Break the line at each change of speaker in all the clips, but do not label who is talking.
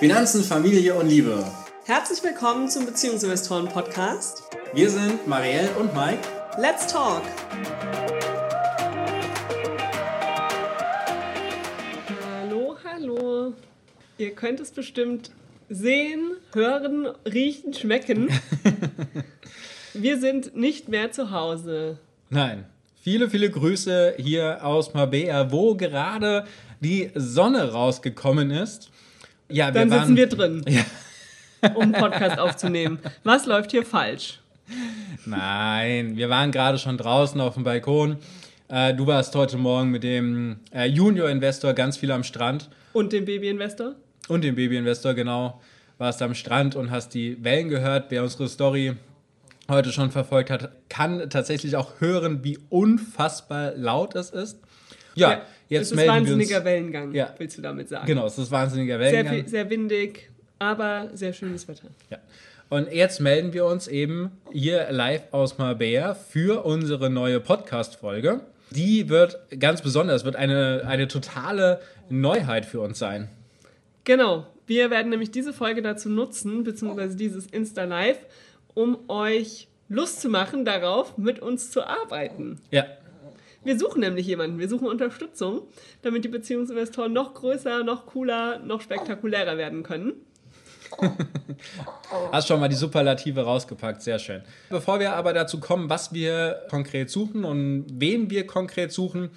Finanzen, Familie und Liebe.
Herzlich willkommen zum Beziehungsinvestoren Podcast.
Wir sind Marielle und Mike.
Let's talk! Hallo, hallo. Ihr könnt es bestimmt sehen, hören, riechen, schmecken. Wir sind nicht mehr zu Hause.
Nein. Viele, viele Grüße hier aus Mabea, wo gerade die Sonne rausgekommen ist.
Ja, wir Dann waren, sitzen wir drin, ja. um einen Podcast aufzunehmen. Was läuft hier falsch?
Nein, wir waren gerade schon draußen auf dem Balkon. Äh, du warst heute Morgen mit dem äh, Junior-Investor ganz viel am Strand.
Und dem Baby-Investor?
Und dem Baby-Investor, genau. Warst am Strand und hast die Wellen gehört. Wer unsere Story heute schon verfolgt hat, kann tatsächlich auch hören, wie unfassbar laut es ist.
Ja, ja jetzt es ist wahnsinniger Wellengang, ja. willst du damit sagen.
Genau, es ist wahnsinniger Wellengang.
Sehr, sehr windig, aber sehr schönes Wetter.
Ja. Und jetzt melden wir uns eben hier live aus Marbella für unsere neue Podcast-Folge. Die wird ganz besonders, wird eine, eine totale Neuheit für uns sein.
Genau. Wir werden nämlich diese Folge dazu nutzen, beziehungsweise dieses Insta-Live, um euch Lust zu machen darauf, mit uns zu arbeiten.
Ja.
Wir suchen nämlich jemanden, wir suchen Unterstützung, damit die Beziehungsinvestoren noch größer, noch cooler, noch spektakulärer werden können.
Hast schon mal die Superlative rausgepackt, sehr schön. Bevor wir aber dazu kommen, was wir konkret suchen und wen wir konkret suchen,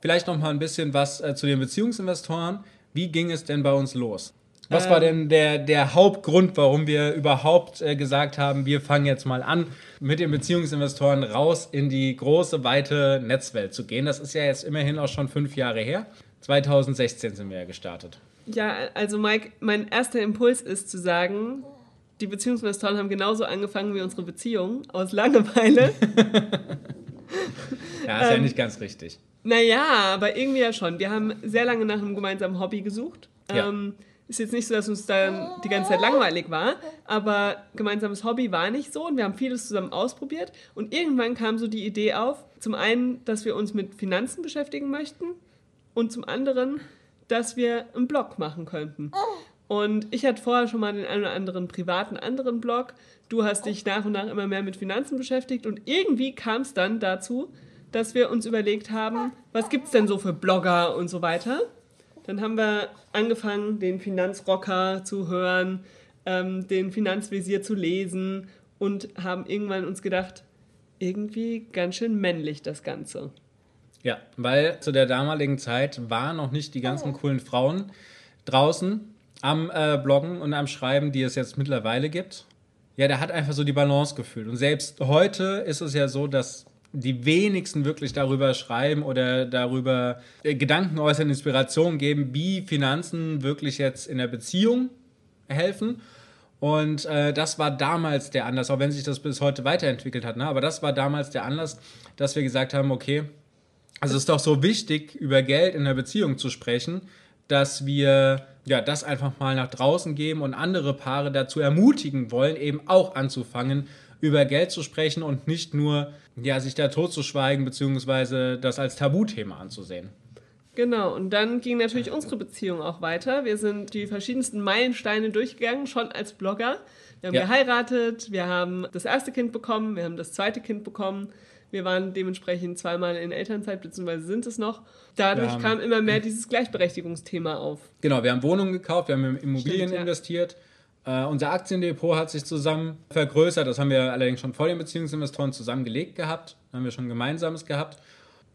vielleicht noch mal ein bisschen was äh, zu den Beziehungsinvestoren. Wie ging es denn bei uns los? Was war denn der, der Hauptgrund, warum wir überhaupt äh, gesagt haben, wir fangen jetzt mal an, mit den Beziehungsinvestoren raus in die große, weite Netzwelt zu gehen? Das ist ja jetzt immerhin auch schon fünf Jahre her. 2016 sind wir ja gestartet.
Ja, also Mike, mein erster Impuls ist zu sagen, die Beziehungsinvestoren haben genauso angefangen wie unsere Beziehung, aus Langeweile.
ja, ist ähm, ja nicht ganz richtig.
Naja, aber irgendwie ja schon. Wir haben sehr lange nach einem gemeinsamen Hobby gesucht. Ja. Ähm, ist jetzt nicht so, dass uns dann die ganze Zeit langweilig war, aber gemeinsames Hobby war nicht so und wir haben vieles zusammen ausprobiert. Und irgendwann kam so die Idee auf, zum einen, dass wir uns mit Finanzen beschäftigen möchten und zum anderen, dass wir einen Blog machen könnten. Und ich hatte vorher schon mal den einen oder anderen privaten anderen Blog. Du hast dich nach und nach immer mehr mit Finanzen beschäftigt und irgendwie kam es dann dazu, dass wir uns überlegt haben, was gibt es denn so für Blogger und so weiter. Dann haben wir angefangen, den Finanzrocker zu hören, ähm, den Finanzvisier zu lesen und haben irgendwann uns gedacht, irgendwie ganz schön männlich das Ganze.
Ja, weil zu der damaligen Zeit waren noch nicht die ganzen coolen Frauen draußen am äh, Bloggen und am Schreiben, die es jetzt mittlerweile gibt. Ja, der hat einfach so die Balance gefühlt. Und selbst heute ist es ja so, dass die wenigsten wirklich darüber schreiben oder darüber äh, Gedanken äußern, Inspiration geben, wie Finanzen wirklich jetzt in der Beziehung helfen. Und äh, das war damals der Anlass, auch wenn sich das bis heute weiterentwickelt hat. Ne? Aber das war damals der Anlass, dass wir gesagt haben, okay, also es ist doch so wichtig, über Geld in der Beziehung zu sprechen, dass wir ja das einfach mal nach draußen geben und andere Paare dazu ermutigen wollen, eben auch anzufangen, über Geld zu sprechen und nicht nur ja, sich da totzuschweigen, beziehungsweise das als Tabuthema anzusehen.
Genau, und dann ging natürlich unsere Beziehung auch weiter. Wir sind die verschiedensten Meilensteine durchgegangen, schon als Blogger. Wir haben ja. geheiratet, wir haben das erste Kind bekommen, wir haben das zweite Kind bekommen. Wir waren dementsprechend zweimal in Elternzeit, beziehungsweise sind es noch. Dadurch haben, kam immer mehr dieses Gleichberechtigungsthema auf.
Genau, wir haben Wohnungen gekauft, wir haben in Immobilien Stimmt, investiert. Äh, unser Aktiendepot hat sich zusammen vergrößert. Das haben wir allerdings schon vor den Beziehungsinvestoren zusammengelegt gehabt. Da haben wir schon Gemeinsames gehabt.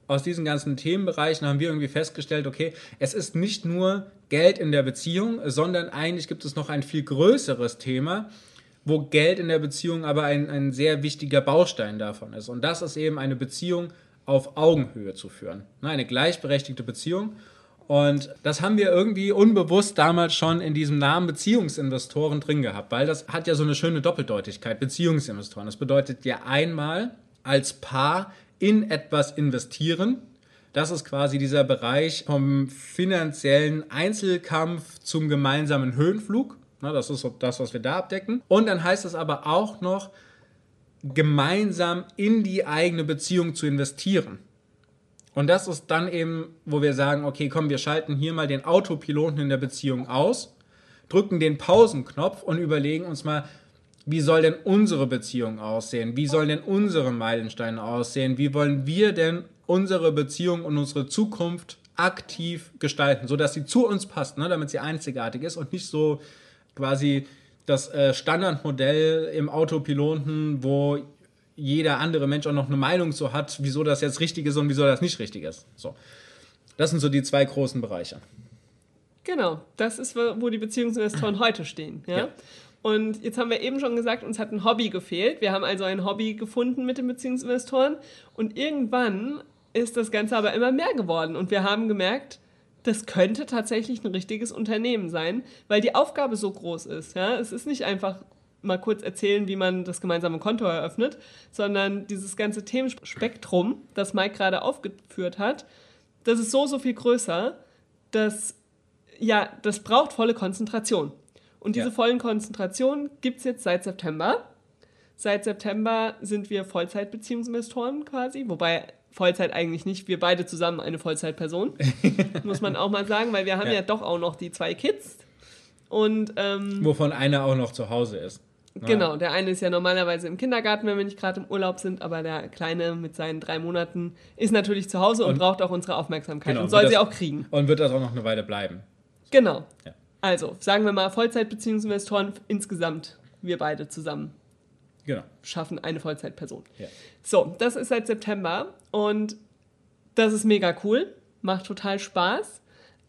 Aus diesen ganzen Themenbereichen haben wir irgendwie festgestellt, okay, es ist nicht nur Geld in der Beziehung, sondern eigentlich gibt es noch ein viel größeres Thema, wo Geld in der Beziehung aber ein, ein sehr wichtiger Baustein davon ist. Und das ist eben eine Beziehung auf Augenhöhe zu führen. Ne, eine gleichberechtigte Beziehung. Und das haben wir irgendwie unbewusst damals schon in diesem Namen Beziehungsinvestoren drin gehabt, weil das hat ja so eine schöne Doppeldeutigkeit, Beziehungsinvestoren. Das bedeutet ja einmal als Paar in etwas investieren. Das ist quasi dieser Bereich vom finanziellen Einzelkampf zum gemeinsamen Höhenflug. Das ist das, was wir da abdecken. Und dann heißt es aber auch noch, gemeinsam in die eigene Beziehung zu investieren. Und das ist dann eben, wo wir sagen, okay, komm, wir schalten hier mal den Autopiloten in der Beziehung aus. drücken den Pausenknopf und überlegen uns mal, wie soll denn unsere Beziehung aussehen? Wie sollen denn unsere Meilensteine aussehen? Wie wollen wir denn unsere Beziehung und unsere Zukunft aktiv gestalten, sodass sie zu uns passt, ne? damit sie einzigartig ist und nicht so quasi das äh, Standardmodell im Autopiloten, wo jeder andere Mensch auch noch eine Meinung so hat, wieso das jetzt richtig ist und wieso das nicht richtig ist. So. Das sind so die zwei großen Bereiche.
Genau, das ist, wo die Beziehungsinvestoren heute stehen. Ja? ja? Und jetzt haben wir eben schon gesagt, uns hat ein Hobby gefehlt. Wir haben also ein Hobby gefunden mit den Beziehungsinvestoren. Und irgendwann ist das Ganze aber immer mehr geworden. Und wir haben gemerkt, das könnte tatsächlich ein richtiges Unternehmen sein, weil die Aufgabe so groß ist. Ja? Es ist nicht einfach mal kurz erzählen, wie man das gemeinsame Konto eröffnet, sondern dieses ganze Themenspektrum, das Mike gerade aufgeführt hat, das ist so, so viel größer, dass ja, das braucht volle Konzentration. Und diese ja. vollen Konzentrationen gibt es jetzt seit September. Seit September sind wir Vollzeitbeziehungsinvestoren quasi, wobei Vollzeit eigentlich nicht, wir beide zusammen eine Vollzeitperson, muss man auch mal sagen, weil wir haben ja, ja doch auch noch die zwei Kids. Und, ähm,
Wovon einer auch noch zu Hause ist.
Genau, der eine ist ja normalerweise im Kindergarten, wenn wir nicht gerade im Urlaub sind, aber der Kleine mit seinen drei Monaten ist natürlich zu Hause und, und braucht auch unsere Aufmerksamkeit genau, und soll sie auch kriegen.
Und wird das auch noch eine Weile bleiben.
Genau. Ja. Also, sagen wir mal, Vollzeitbeziehungsinvestoren insgesamt, wir beide zusammen genau. schaffen eine Vollzeitperson. Ja. So, das ist seit September und das ist mega cool, macht total Spaß,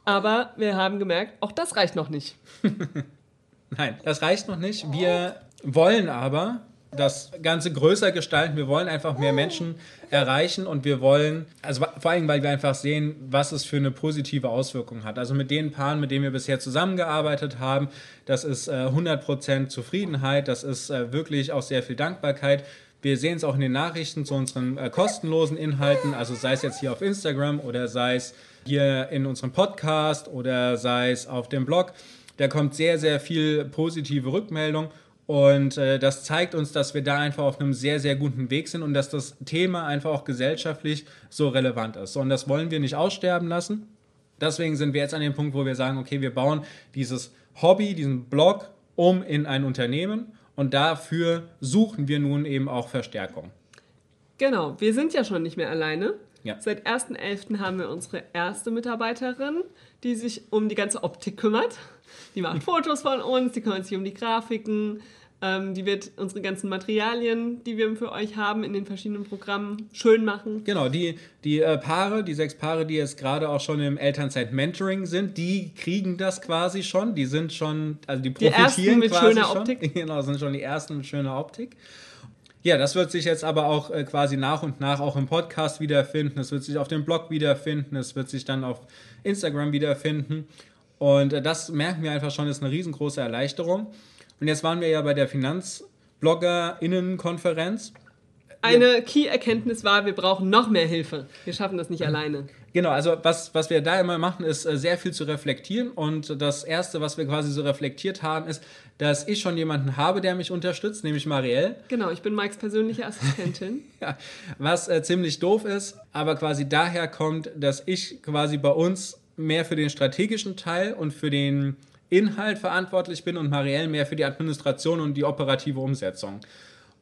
aber wir haben gemerkt, auch das reicht noch nicht.
Nein, das reicht noch nicht. Wir wollen aber das Ganze größer gestalten. Wir wollen einfach mehr Menschen erreichen und wir wollen, also vor allem, weil wir einfach sehen, was es für eine positive Auswirkung hat. Also mit den Paaren, mit denen wir bisher zusammengearbeitet haben, das ist äh, 100% Zufriedenheit, das ist äh, wirklich auch sehr viel Dankbarkeit. Wir sehen es auch in den Nachrichten zu unseren äh, kostenlosen Inhalten, also sei es jetzt hier auf Instagram oder sei es hier in unserem Podcast oder sei es auf dem Blog. Da kommt sehr, sehr viel positive Rückmeldung und äh, das zeigt uns, dass wir da einfach auf einem sehr, sehr guten Weg sind und dass das Thema einfach auch gesellschaftlich so relevant ist. Und das wollen wir nicht aussterben lassen. Deswegen sind wir jetzt an dem Punkt, wo wir sagen, okay, wir bauen dieses Hobby, diesen Blog um in ein Unternehmen und dafür suchen wir nun eben auch Verstärkung.
Genau, wir sind ja schon nicht mehr alleine. Ja. Seit 1.11. haben wir unsere erste Mitarbeiterin, die sich um die ganze Optik kümmert. Die macht Fotos von uns, die kümmert sich um die Grafiken, ähm, die wird unsere ganzen Materialien, die wir für euch haben in den verschiedenen Programmen, schön machen.
Genau, die, die äh, Paare, die sechs Paare, die jetzt gerade auch schon im Elternzeit-Mentoring sind, die kriegen das quasi schon. Die sind schon, also die profitieren die ersten mit quasi schöner schon. Optik. Genau, sind schon die ersten mit schöner Optik. Ja, das wird sich jetzt aber auch äh, quasi nach und nach auch im Podcast wiederfinden. Es wird sich auf dem Blog wiederfinden. Es wird sich dann auf Instagram wiederfinden. Und äh, das merken wir einfach schon, ist eine riesengroße Erleichterung. Und jetzt waren wir ja bei der Finanzbloggerinnenkonferenz.
Eine Key-Erkenntnis war, wir brauchen noch mehr Hilfe. Wir schaffen das nicht mhm. alleine.
Genau, also was, was wir da immer machen, ist äh, sehr viel zu reflektieren. Und das Erste, was wir quasi so reflektiert haben, ist, dass ich schon jemanden habe, der mich unterstützt, nämlich Marielle.
Genau, ich bin Mikes persönliche Assistentin.
ja, was äh, ziemlich doof ist, aber quasi daher kommt, dass ich quasi bei uns mehr für den strategischen Teil und für den Inhalt verantwortlich bin und Marielle mehr für die Administration und die operative Umsetzung.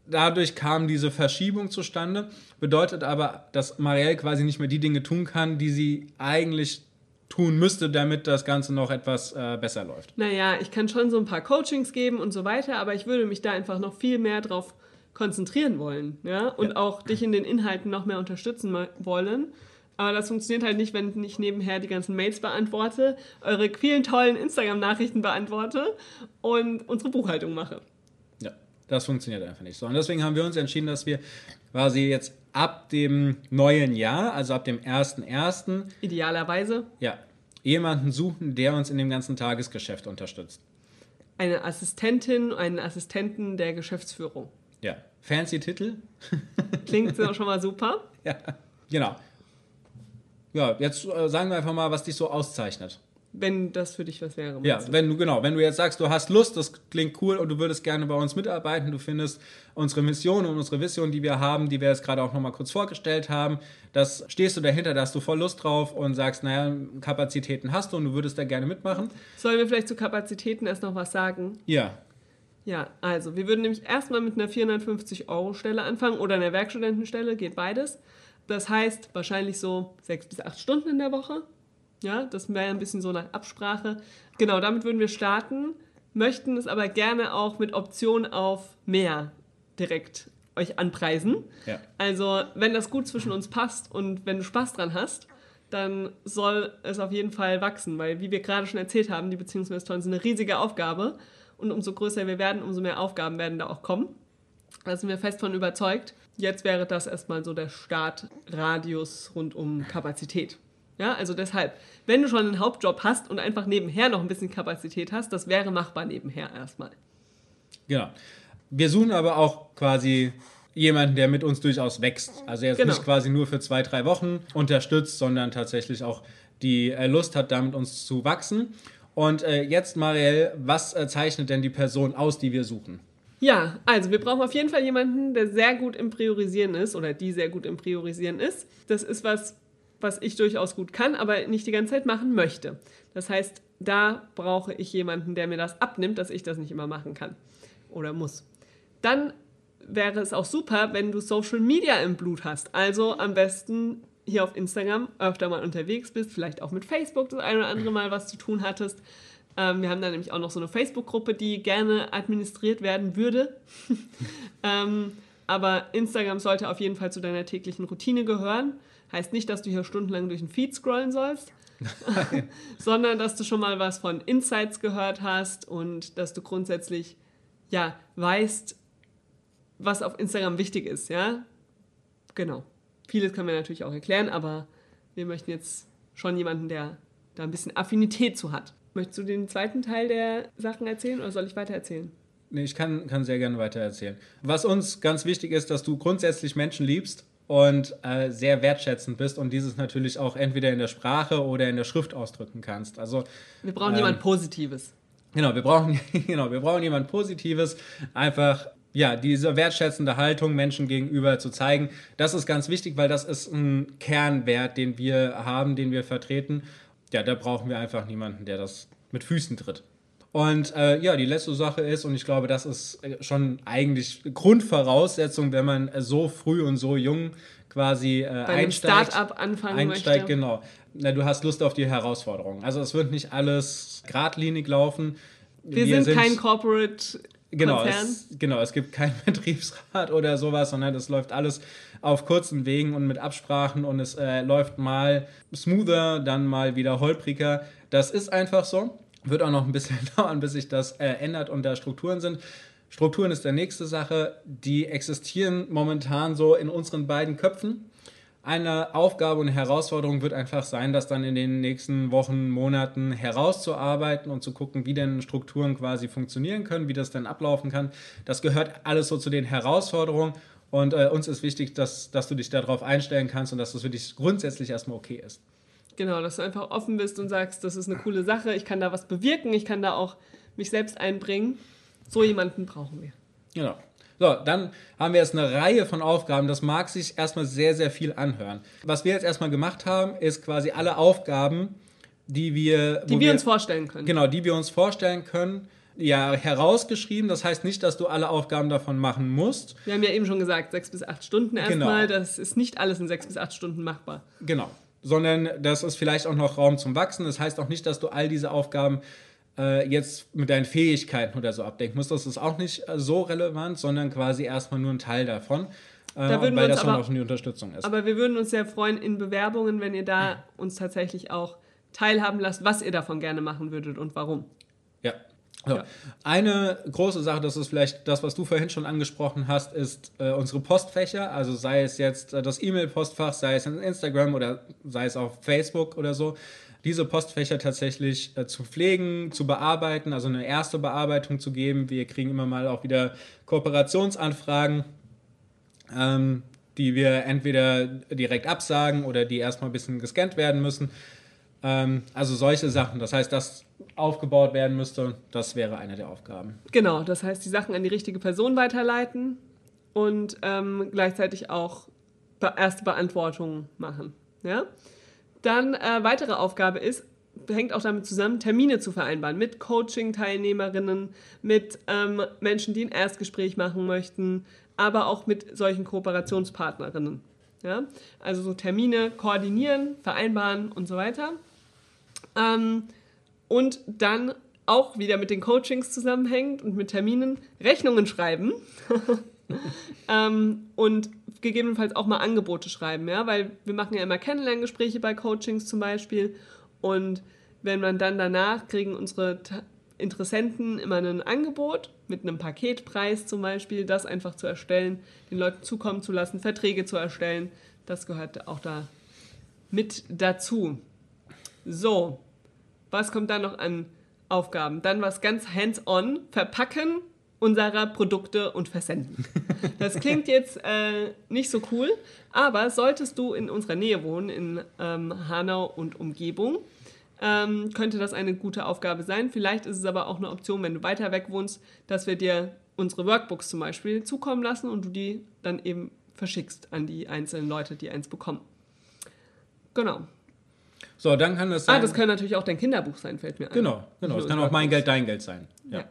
Dadurch kam diese Verschiebung zustande, bedeutet aber, dass Marielle quasi nicht mehr die Dinge tun kann, die sie eigentlich tun müsste, damit das Ganze noch etwas äh, besser läuft.
Naja, ich kann schon so ein paar Coachings geben und so weiter, aber ich würde mich da einfach noch viel mehr drauf konzentrieren wollen, ja, und ja. auch dich in den Inhalten noch mehr unterstützen wollen. Aber das funktioniert halt nicht, wenn ich nebenher die ganzen Mails beantworte, eure vielen tollen Instagram-Nachrichten beantworte und unsere Buchhaltung mache.
Das funktioniert einfach nicht so. Und deswegen haben wir uns entschieden, dass wir quasi jetzt ab dem neuen Jahr, also ab dem 1.1.
Idealerweise.
Ja, jemanden suchen, der uns in dem ganzen Tagesgeschäft unterstützt.
Eine Assistentin, einen Assistenten der Geschäftsführung.
Ja, fancy Titel.
Klingt schon mal super.
Ja, genau ja, jetzt äh, sagen wir einfach mal, was dich so auszeichnet.
Wenn das für dich was wäre.
Ja, wenn du, genau, wenn du jetzt sagst, du hast Lust, das klingt cool und du würdest gerne bei uns mitarbeiten, du findest unsere Mission und unsere Vision, die wir haben, die wir jetzt gerade auch nochmal kurz vorgestellt haben, das stehst du dahinter, da hast du voll Lust drauf und sagst, naja, Kapazitäten hast du und du würdest da gerne mitmachen.
Sollen wir vielleicht zu Kapazitäten erst noch was sagen?
Ja.
Ja, also wir würden nämlich erstmal mit einer 450-Euro-Stelle anfangen oder einer Werkstudentenstelle, geht beides. Das heißt wahrscheinlich so sechs bis acht Stunden in der Woche. Ja, das wäre ein bisschen so nach Absprache. Genau, damit würden wir starten, möchten es aber gerne auch mit Option auf mehr direkt euch anpreisen. Ja. Also, wenn das gut zwischen uns passt und wenn du Spaß dran hast, dann soll es auf jeden Fall wachsen, weil, wie wir gerade schon erzählt haben, die Beziehungsinvestoren sind eine riesige Aufgabe und umso größer wir werden, umso mehr Aufgaben werden da auch kommen. Da sind wir fest von überzeugt. Jetzt wäre das erstmal so der Startradius rund um Kapazität. Ja, also deshalb, wenn du schon einen Hauptjob hast und einfach nebenher noch ein bisschen Kapazität hast, das wäre machbar nebenher erstmal.
Genau. Wir suchen aber auch quasi jemanden, der mit uns durchaus wächst. Also jetzt genau. nicht quasi nur für zwei, drei Wochen unterstützt, sondern tatsächlich auch die äh, Lust hat, da mit uns zu wachsen. Und äh, jetzt, Marielle, was äh, zeichnet denn die Person aus, die wir suchen?
Ja, also wir brauchen auf jeden Fall jemanden, der sehr gut im Priorisieren ist oder die sehr gut im Priorisieren ist. Das ist was, was ich durchaus gut kann, aber nicht die ganze Zeit machen möchte. Das heißt, da brauche ich jemanden, der mir das abnimmt, dass ich das nicht immer machen kann oder muss. Dann wäre es auch super, wenn du Social Media im Blut hast. Also am besten hier auf Instagram öfter mal unterwegs bist, vielleicht auch mit Facebook das eine oder andere Mal was zu tun hattest. Ähm, wir haben da nämlich auch noch so eine Facebook-Gruppe, die gerne administriert werden würde. ähm, aber Instagram sollte auf jeden Fall zu deiner täglichen Routine gehören. Heißt nicht, dass du hier stundenlang durch den Feed scrollen sollst, sondern dass du schon mal was von Insights gehört hast und dass du grundsätzlich ja weißt, was auf Instagram wichtig ist, ja? Genau. Vieles kann man natürlich auch erklären, aber wir möchten jetzt schon jemanden, der da ein bisschen Affinität zu hat. Möchtest du den zweiten Teil der Sachen erzählen oder soll ich weiter erzählen?
Nee, ich kann, kann sehr gerne weiter erzählen. Was uns ganz wichtig ist, dass du grundsätzlich Menschen liebst und äh, sehr wertschätzend bist und dieses natürlich auch entweder in der Sprache oder in der Schrift ausdrücken kannst. Also
wir brauchen ähm, jemand Positives.
Genau, wir brauchen genau, wir brauchen jemand Positives. Einfach ja, diese wertschätzende Haltung Menschen gegenüber zu zeigen, das ist ganz wichtig, weil das ist ein Kernwert, den wir haben, den wir vertreten. Ja, da brauchen wir einfach niemanden, der das mit Füßen tritt. Und äh, ja, die letzte Sache ist, und ich glaube, das ist schon eigentlich Grundvoraussetzung, wenn man so früh und so jung quasi äh, Bei einsteigt. Start-up anfangen einsteigt, möchte. genau. Na, du hast Lust auf die Herausforderung. Also es wird nicht alles geradlinig laufen.
Wir, Wir sind, sind, kein Corporate
genau, es, genau, es gibt keinen Betriebsrat oder sowas, sondern es läuft alles auf kurzen Wegen und mit Absprachen und es äh, läuft mal smoother, dann mal wieder holpriger. Das ist einfach so. Wird auch noch ein bisschen dauern, bis sich das äh, ändert und da Strukturen sind. Strukturen ist der nächste Sache. Die existieren momentan so in unseren beiden Köpfen. Eine Aufgabe und Herausforderung wird einfach sein, das dann in den nächsten Wochen, Monaten herauszuarbeiten und zu gucken, wie denn Strukturen quasi funktionieren können, wie das dann ablaufen kann. Das gehört alles so zu den Herausforderungen und äh, uns ist wichtig, dass, dass du dich darauf einstellen kannst und dass das für dich grundsätzlich erstmal okay ist.
Genau, dass du einfach offen bist und sagst, das ist eine coole Sache, ich kann da was bewirken, ich kann da auch mich selbst einbringen. So jemanden brauchen wir.
Genau. So, dann haben wir jetzt eine Reihe von Aufgaben. Das mag sich erstmal sehr, sehr viel anhören. Was wir jetzt erstmal gemacht haben, ist quasi alle Aufgaben, die wir.
Die wir, wir uns vorstellen können.
Genau, die wir uns vorstellen können. Ja, herausgeschrieben. Das heißt nicht, dass du alle Aufgaben davon machen musst.
Wir haben ja eben schon gesagt, sechs bis acht Stunden erstmal. Genau. Das ist nicht alles in sechs bis acht Stunden machbar.
Genau sondern das ist vielleicht auch noch Raum zum Wachsen. Das heißt auch nicht, dass du all diese Aufgaben äh, jetzt mit deinen Fähigkeiten oder so abdenken musst. Das ist auch nicht äh, so relevant, sondern quasi erstmal nur ein Teil davon. Äh, da weil das
aber, auch schon die Unterstützung ist. Aber wir würden uns sehr freuen in Bewerbungen, wenn ihr da uns tatsächlich auch teilhaben lasst, was ihr davon gerne machen würdet und warum.
Ja, so. Ja. Eine große Sache, das ist vielleicht das, was du vorhin schon angesprochen hast, ist äh, unsere Postfächer. Also sei es jetzt äh, das E-Mail-Postfach, sei es in Instagram oder sei es auf Facebook oder so. Diese Postfächer tatsächlich äh, zu pflegen, zu bearbeiten, also eine erste Bearbeitung zu geben. Wir kriegen immer mal auch wieder Kooperationsanfragen, ähm, die wir entweder direkt absagen oder die erstmal ein bisschen gescannt werden müssen. Ähm, also solche Sachen. Das heißt, das aufgebaut werden müsste, das wäre eine der Aufgaben.
Genau, das heißt, die Sachen an die richtige Person weiterleiten und ähm, gleichzeitig auch erste Beantwortungen machen. Ja? Dann äh, weitere Aufgabe ist, hängt auch damit zusammen, Termine zu vereinbaren mit Coaching-Teilnehmerinnen, mit ähm, Menschen, die ein Erstgespräch machen möchten, aber auch mit solchen Kooperationspartnerinnen. Ja? Also so Termine koordinieren, vereinbaren und so weiter. Ähm, und dann auch wieder mit den Coachings zusammenhängt und mit Terminen Rechnungen schreiben. ähm, und gegebenenfalls auch mal Angebote schreiben, ja, weil wir machen ja immer Kennenlerngespräche bei Coachings zum Beispiel und wenn man dann danach kriegen unsere Interessenten immer ein Angebot mit einem Paketpreis zum Beispiel, das einfach zu erstellen, den Leuten zukommen zu lassen, Verträge zu erstellen, das gehört auch da mit dazu. So, was kommt dann noch an Aufgaben? Dann was ganz hands-on, verpacken unserer Produkte und versenden. Das klingt jetzt äh, nicht so cool, aber solltest du in unserer Nähe wohnen, in ähm, Hanau und Umgebung, ähm, könnte das eine gute Aufgabe sein. Vielleicht ist es aber auch eine Option, wenn du weiter weg wohnst, dass wir dir unsere Workbooks zum Beispiel zukommen lassen und du die dann eben verschickst an die einzelnen Leute, die eins bekommen. Genau.
So, dann kann das
sein. Ah, das kann natürlich auch dein Kinderbuch sein, fällt mir
ein. Genau, genau. Es kann auch mein Geld, dein Geld sein. Ja. ja.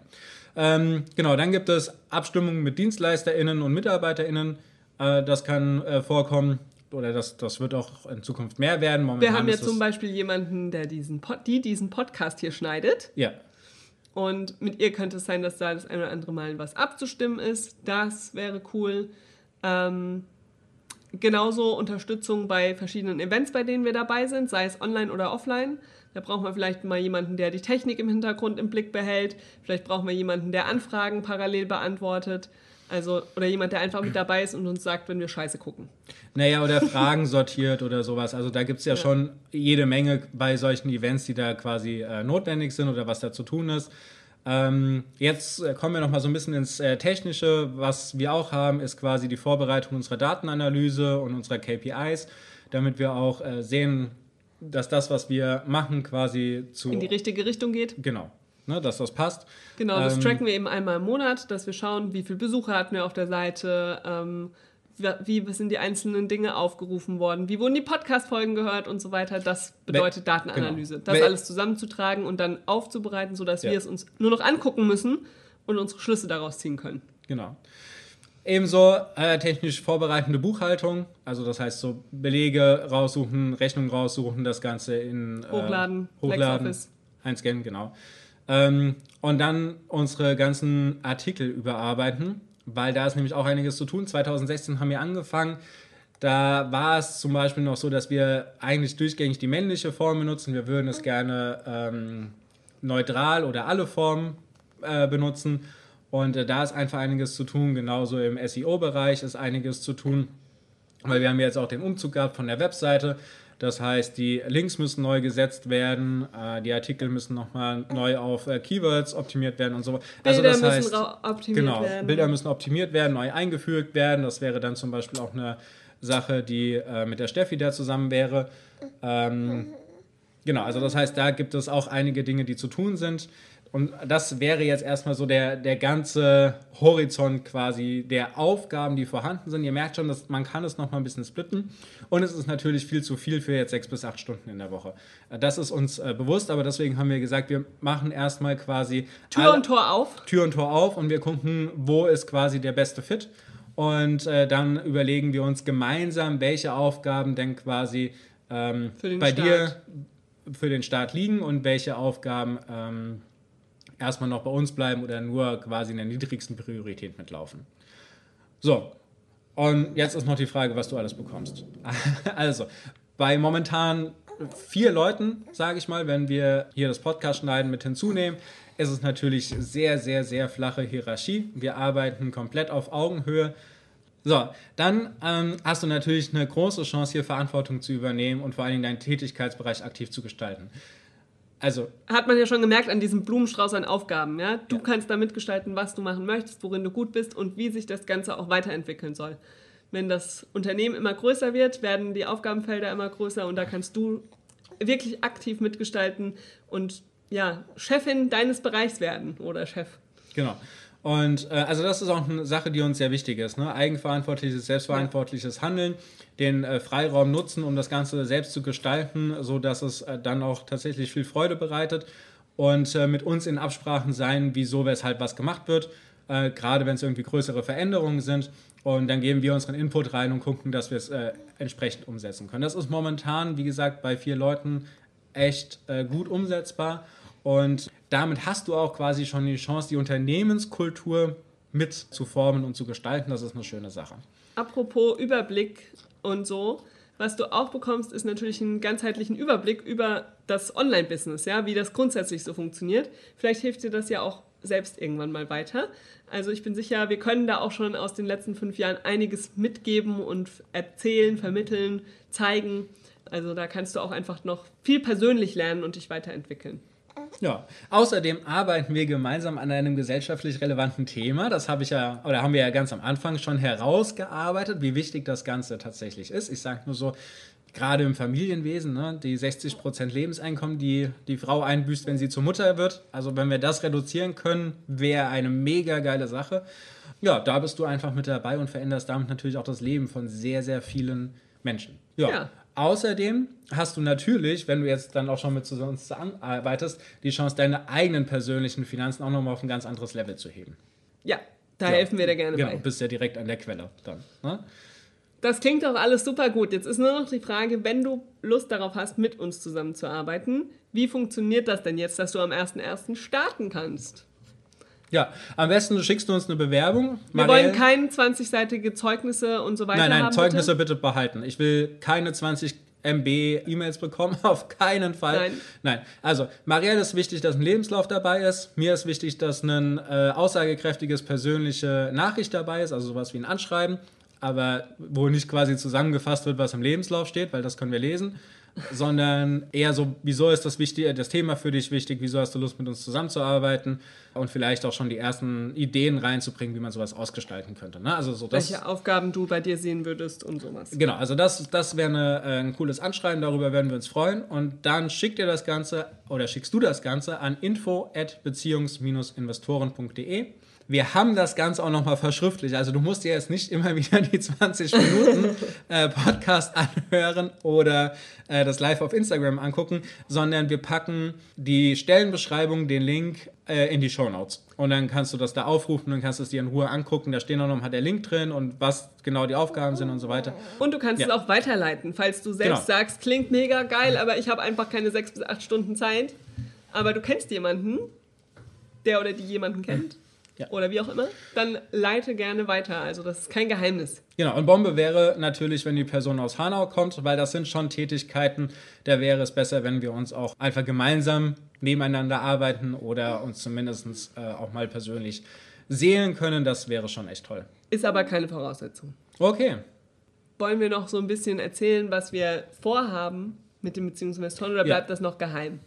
Ähm, genau, dann gibt es Abstimmungen mit DienstleisterInnen und MitarbeiterInnen. Äh, das kann äh, vorkommen oder das, das wird auch in Zukunft mehr werden.
Momentan Wir haben ja zum Beispiel jemanden, der diesen Pod, die diesen Podcast hier schneidet.
Ja.
Und mit ihr könnte es sein, dass da das eine oder andere Mal was abzustimmen ist. Das wäre cool. Ähm, genauso Unterstützung bei verschiedenen Events, bei denen wir dabei sind, sei es online oder offline. Da brauchen wir vielleicht mal jemanden, der die Technik im Hintergrund im Blick behält. Vielleicht brauchen wir jemanden, der Anfragen parallel beantwortet. Also, oder jemand, der einfach mit dabei ist und uns sagt, wenn wir Scheiße gucken.
Naja, oder Fragen sortiert oder sowas. Also da gibt es ja, ja, schon jede Menge bei solchen Events, die da quasi äh, notwendig sind oder was da zu tun ist. Ähm, jetzt äh, kommen wir nochmal so ein bisschen ins äh, Technische. Was wir auch haben, ist quasi die Vorbereitung unserer Datenanalyse und unserer KPIs, damit wir auch äh, sehen, dass das, was wir machen, quasi zu.
In die richtige Richtung geht.
Genau ne, dass das passt.
Genau, das ähm, tracken wir eben einmal im Monat, dass wir schauen, wie viele Besucher hatten wir auf der Seite, ähm, wie sind die einzelnen Dinge aufgerufen worden, wie wurden die Podcast-Folgen gehört und so weiter. Das bedeutet Datenanalyse. Genau. Das alles zusammenzutragen und dann aufzubereiten, sodass ja. wir es uns nur noch angucken müssen und unsere Schlüsse daraus ziehen können.
Genau. Ebenso äh, technisch vorbereitende Buchhaltung, also das heißt so Belege raussuchen, Rechnungen raussuchen, das Ganze in
äh, Hochladen,
Hochladen, einscannen, genau. Ähm, und dann unsere ganzen Artikel überarbeiten, weil da ist nämlich auch einiges zu tun. 2016 haben wir angefangen. Da war es zum Beispiel noch so, dass wir eigentlich durchgängig die männliche Form benutzen. Wir würden es gerne ähm, neutral oder alle Formen äh, benutzen. Und äh, da ist einfach einiges zu tun. Genauso im SEO-Bereich ist einiges zu tun. Weil wir haben jetzt auch den Umzug gehabt von der Webseite. Das heißt, die Links müssen neu gesetzt werden, äh, die Artikel müssen nochmal neu auf äh, Keywords optimiert werden und so.
Also Bilder das heißt, müssen optimiert
genau,
werden.
Bilder müssen optimiert werden, neu eingefügt werden. Das wäre dann zum Beispiel auch eine Sache, die äh, mit der Steffi da zusammen wäre. Ähm, genau, also das heißt, da gibt es auch einige Dinge, die zu tun sind. Und das wäre jetzt erstmal so der, der ganze Horizont quasi der Aufgaben, die vorhanden sind. Ihr merkt schon, dass man kann es noch mal ein bisschen splitten. Und es ist natürlich viel zu viel für jetzt sechs bis acht Stunden in der Woche. Das ist uns äh, bewusst, aber deswegen haben wir gesagt, wir machen erstmal quasi
Tür und Tor auf.
Tür und Tor auf und wir gucken, wo ist quasi der beste Fit. Und äh, dann überlegen wir uns gemeinsam, welche Aufgaben denn quasi ähm, bei Start. dir für den Start liegen und welche Aufgaben ähm, erstmal noch bei uns bleiben oder nur quasi in der niedrigsten Priorität mitlaufen. So, und jetzt ist noch die Frage, was du alles bekommst. Also, bei momentan vier Leuten, sage ich mal, wenn wir hier das Podcast schneiden mit hinzunehmen, ist es natürlich sehr, sehr, sehr flache Hierarchie. Wir arbeiten komplett auf Augenhöhe. So, dann ähm, hast du natürlich eine große Chance, hier Verantwortung zu übernehmen und vor allen Dingen deinen Tätigkeitsbereich aktiv zu gestalten. Also.
Hat man ja schon gemerkt an diesem Blumenstrauß an Aufgaben, ja? Du ja. kannst da mitgestalten, was du machen möchtest, worin du gut bist und wie sich das Ganze auch weiterentwickeln soll. Wenn das Unternehmen immer größer wird, werden die Aufgabenfelder immer größer und da kannst du wirklich aktiv mitgestalten und ja, Chefin deines Bereichs werden oder Chef.
Genau. Und äh, also das ist auch eine Sache, die uns sehr wichtig ist. Ne? Eigenverantwortliches, selbstverantwortliches Handeln, den äh, Freiraum nutzen, um das Ganze selbst zu gestalten, sodass es äh, dann auch tatsächlich viel Freude bereitet und äh, mit uns in Absprachen sein, wieso, weshalb was gemacht wird, äh, gerade wenn es irgendwie größere Veränderungen sind. Und dann geben wir unseren Input rein und gucken, dass wir es äh, entsprechend umsetzen können. Das ist momentan, wie gesagt, bei vier Leuten echt gut umsetzbar. Und damit hast du auch quasi schon die Chance, die Unternehmenskultur mit zu formen und zu gestalten. Das ist eine schöne Sache.
Apropos Überblick und so, was du auch bekommst, ist natürlich einen ganzheitlichen Überblick über das Online-Business, ja, wie das grundsätzlich so funktioniert. Vielleicht hilft dir das ja auch selbst irgendwann mal weiter. Also ich bin sicher, wir können da auch schon aus den letzten fünf Jahren einiges mitgeben und erzählen, vermitteln, zeigen. Also da kannst du auch einfach noch viel persönlich lernen und dich weiterentwickeln.
Ja, außerdem arbeiten wir gemeinsam an einem gesellschaftlich relevanten Thema. Das habe ich ja, oder haben wir ja ganz am Anfang schon herausgearbeitet, wie wichtig das Ganze tatsächlich ist. Ich sage nur so, gerade im Familienwesen, ne, die 60% Lebenseinkommen, die die Frau einbüßt, wenn sie zur Mutter wird. Also wenn wir das reduzieren können, wäre eine mega geile Sache. Ja, da bist du einfach mit dabei und veränderst damit natürlich auch das Leben von sehr, sehr vielen Menschen. Ja. ja. Außerdem hast du natürlich, wenn du jetzt dann auch schon mit uns zusammenarbeitest, die Chance, deine eigenen persönlichen Finanzen auch nochmal auf ein ganz anderes Level zu heben.
Ja, da ja. helfen wir dir gerne
genau, bei. Genau, bist ja direkt an der Quelle dann. Ne?
Das klingt doch alles super gut. Jetzt ist nur noch die Frage, wenn du Lust darauf hast, mit uns zusammenzuarbeiten, wie funktioniert das denn jetzt, dass du am 1.1. starten kannst?
Ja, am besten schickst du uns eine Bewerbung.
Wir Marielle. wollen keine 20-seitige Zeugnisse und so weiter.
Nein, nein, haben, Zeugnisse bitte? bitte behalten. Ich will keine 20 MB E-Mails bekommen, auf keinen Fall. Nein. Nein. Also, Marielle ist wichtig, dass ein Lebenslauf dabei ist. Mir ist wichtig, dass ein äh, aussagekräftiges persönliche Nachricht dabei ist, also sowas wie ein Anschreiben, aber wo nicht quasi zusammengefasst wird, was im Lebenslauf steht, weil das können wir lesen sondern eher so, wieso ist das, wichtig, das Thema für dich wichtig, wieso hast du Lust mit uns zusammenzuarbeiten und vielleicht auch schon die ersten Ideen reinzubringen, wie man sowas ausgestalten könnte. Ne? Also so
das, Welche Aufgaben du bei dir sehen würdest und sowas.
Genau, also das, das wäre äh, ein cooles Anschreiben, darüber werden wir uns freuen und dann schickt ihr das Ganze oder schickst du das Ganze an info at beziehungs-investoren.de wir haben das Ganze auch nochmal verschriftlich. Also du musst dir jetzt nicht immer wieder die 20 Minuten äh, Podcast anhören oder äh, das live auf Instagram angucken, sondern wir packen die Stellenbeschreibung, den Link äh, in die Show Notes. Und dann kannst du das da aufrufen und kannst es dir in Ruhe angucken. Da stehen auch nochmal der Link drin und was genau die Aufgaben sind und so weiter.
Und du kannst ja. es auch weiterleiten, falls du selbst genau. sagst, klingt mega geil, aber ich habe einfach keine sechs bis acht Stunden Zeit. Aber du kennst jemanden, der oder die jemanden kennt ja. oder wie auch immer, dann leite gerne weiter. Also das ist kein Geheimnis.
Genau, und Bombe wäre natürlich, wenn die Person aus Hanau kommt, weil das sind schon Tätigkeiten, da wäre es besser, wenn wir uns auch einfach gemeinsam nebeneinander arbeiten oder uns zumindest äh, auch mal persönlich sehen können. Das wäre schon echt toll.
Ist aber keine Voraussetzung.
Okay.
Wollen wir noch so ein bisschen erzählen, was wir vorhaben mit dem Beziehungsinvestoren oder bleibt ja. das noch geheim?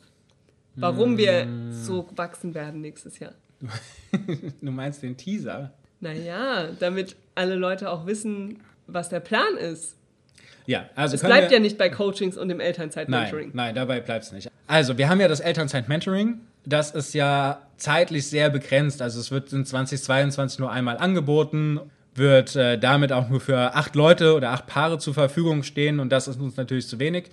Warum wir so wachsen werden nächstes Jahr?
du meinst den Teaser?
Naja, damit alle Leute auch wissen, was der Plan ist.
Ja, also.
Es bleibt ja nicht bei Coachings und dem Elternzeit-Mentoring.
Nein, nein, dabei bleibt es nicht. Also, wir haben ja das Elternzeit-Mentoring. Das ist ja zeitlich sehr begrenzt. Also, es wird in 2022 nur einmal angeboten, wird äh, damit auch nur für acht Leute oder acht Paare zur Verfügung stehen und das ist uns natürlich zu wenig.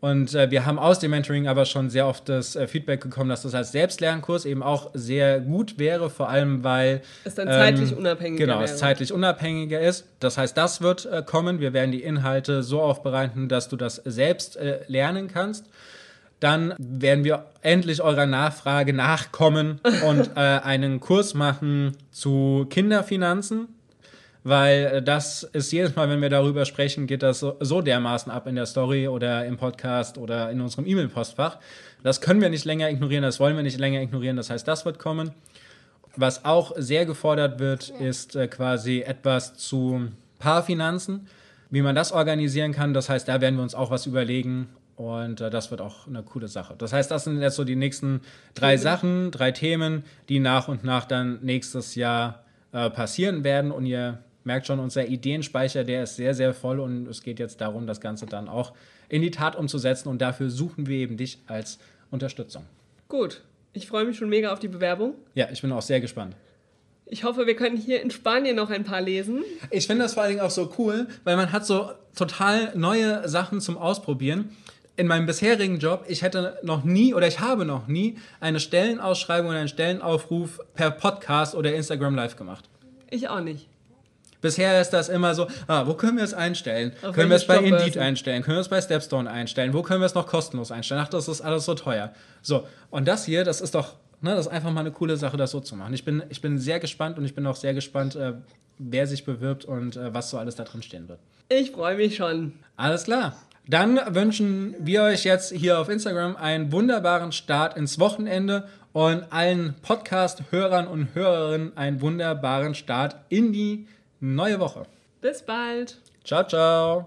Und äh, wir haben aus dem Mentoring aber schon sehr oft das äh, Feedback bekommen, dass das als Selbstlernkurs eben auch sehr gut wäre, vor allem weil
es dann zeitlich ähm, unabhängiger
genau, wäre. es zeitlich unabhängiger ist. Das heißt, das wird äh, kommen. Wir werden die Inhalte so aufbereiten, dass du das selbst äh, lernen kannst. Dann werden wir endlich eurer Nachfrage nachkommen und äh, einen Kurs machen zu Kinderfinanzen weil äh, das ist jedes Mal, wenn wir darüber sprechen, geht das so, so dermaßen ab in der Story oder im Podcast oder in unserem E-Mail-Postfach. Das können wir nicht länger ignorieren, das wollen wir nicht länger ignorieren. Das heißt, das wird kommen. Was auch sehr gefordert wird, ist äh, quasi etwas zu Paarfinanzen, wie man das organisieren kann. Das heißt, da werden wir uns auch was überlegen. Und äh, das wird auch eine coole Sache. Das heißt, das sind jetzt so die nächsten drei Sachen, drei Themen, die nach und nach dann nächstes Jahr äh, passieren werden. Und ihr merkt schon, unser Ideenspeicher, der ist sehr, sehr voll und es geht jetzt darum, das Ganze dann auch in die Tat umzusetzen. Und dafür suchen wir eben dich als Unterstützung.
Gut, ich freue mich schon mega auf die Bewerbung.
Ja, ich bin auch sehr gespannt.
Ich hoffe, wir können hier in Spanien noch ein paar lesen.
Ich finde das vor allen Dingen auch so cool, weil man hat so total neue Sachen zum Ausprobieren. In meinem bisherigen Job, ich hätte noch nie oder ich habe noch nie eine Stellenausschreibung oder einen Stellenaufruf per Podcast oder Instagram Live gemacht.
Ich auch nicht.
Bisher ist das immer so, ah, wo können wir es einstellen? Auf können wir es bei Indeed einstellen? Können wir es bei Stepstone einstellen? Wo können wir es noch kostenlos einstellen? Ach, das ist alles so teuer. So, und das hier, das ist doch, ne, das ist einfach mal eine coole Sache, das so zu machen. Ich bin, ich bin sehr gespannt und ich bin auch sehr gespannt, äh, wer sich bewirbt und äh, was so alles da drin stehen wird.
Ich freue mich schon.
Alles klar. Dann wünschen wir euch jetzt hier auf Instagram einen wunderbaren Start ins Wochenende und allen Podcast-Hörern und Hörerinnen einen wunderbaren Start in die neue Woche.
Bis bald.
Ciao, ciao.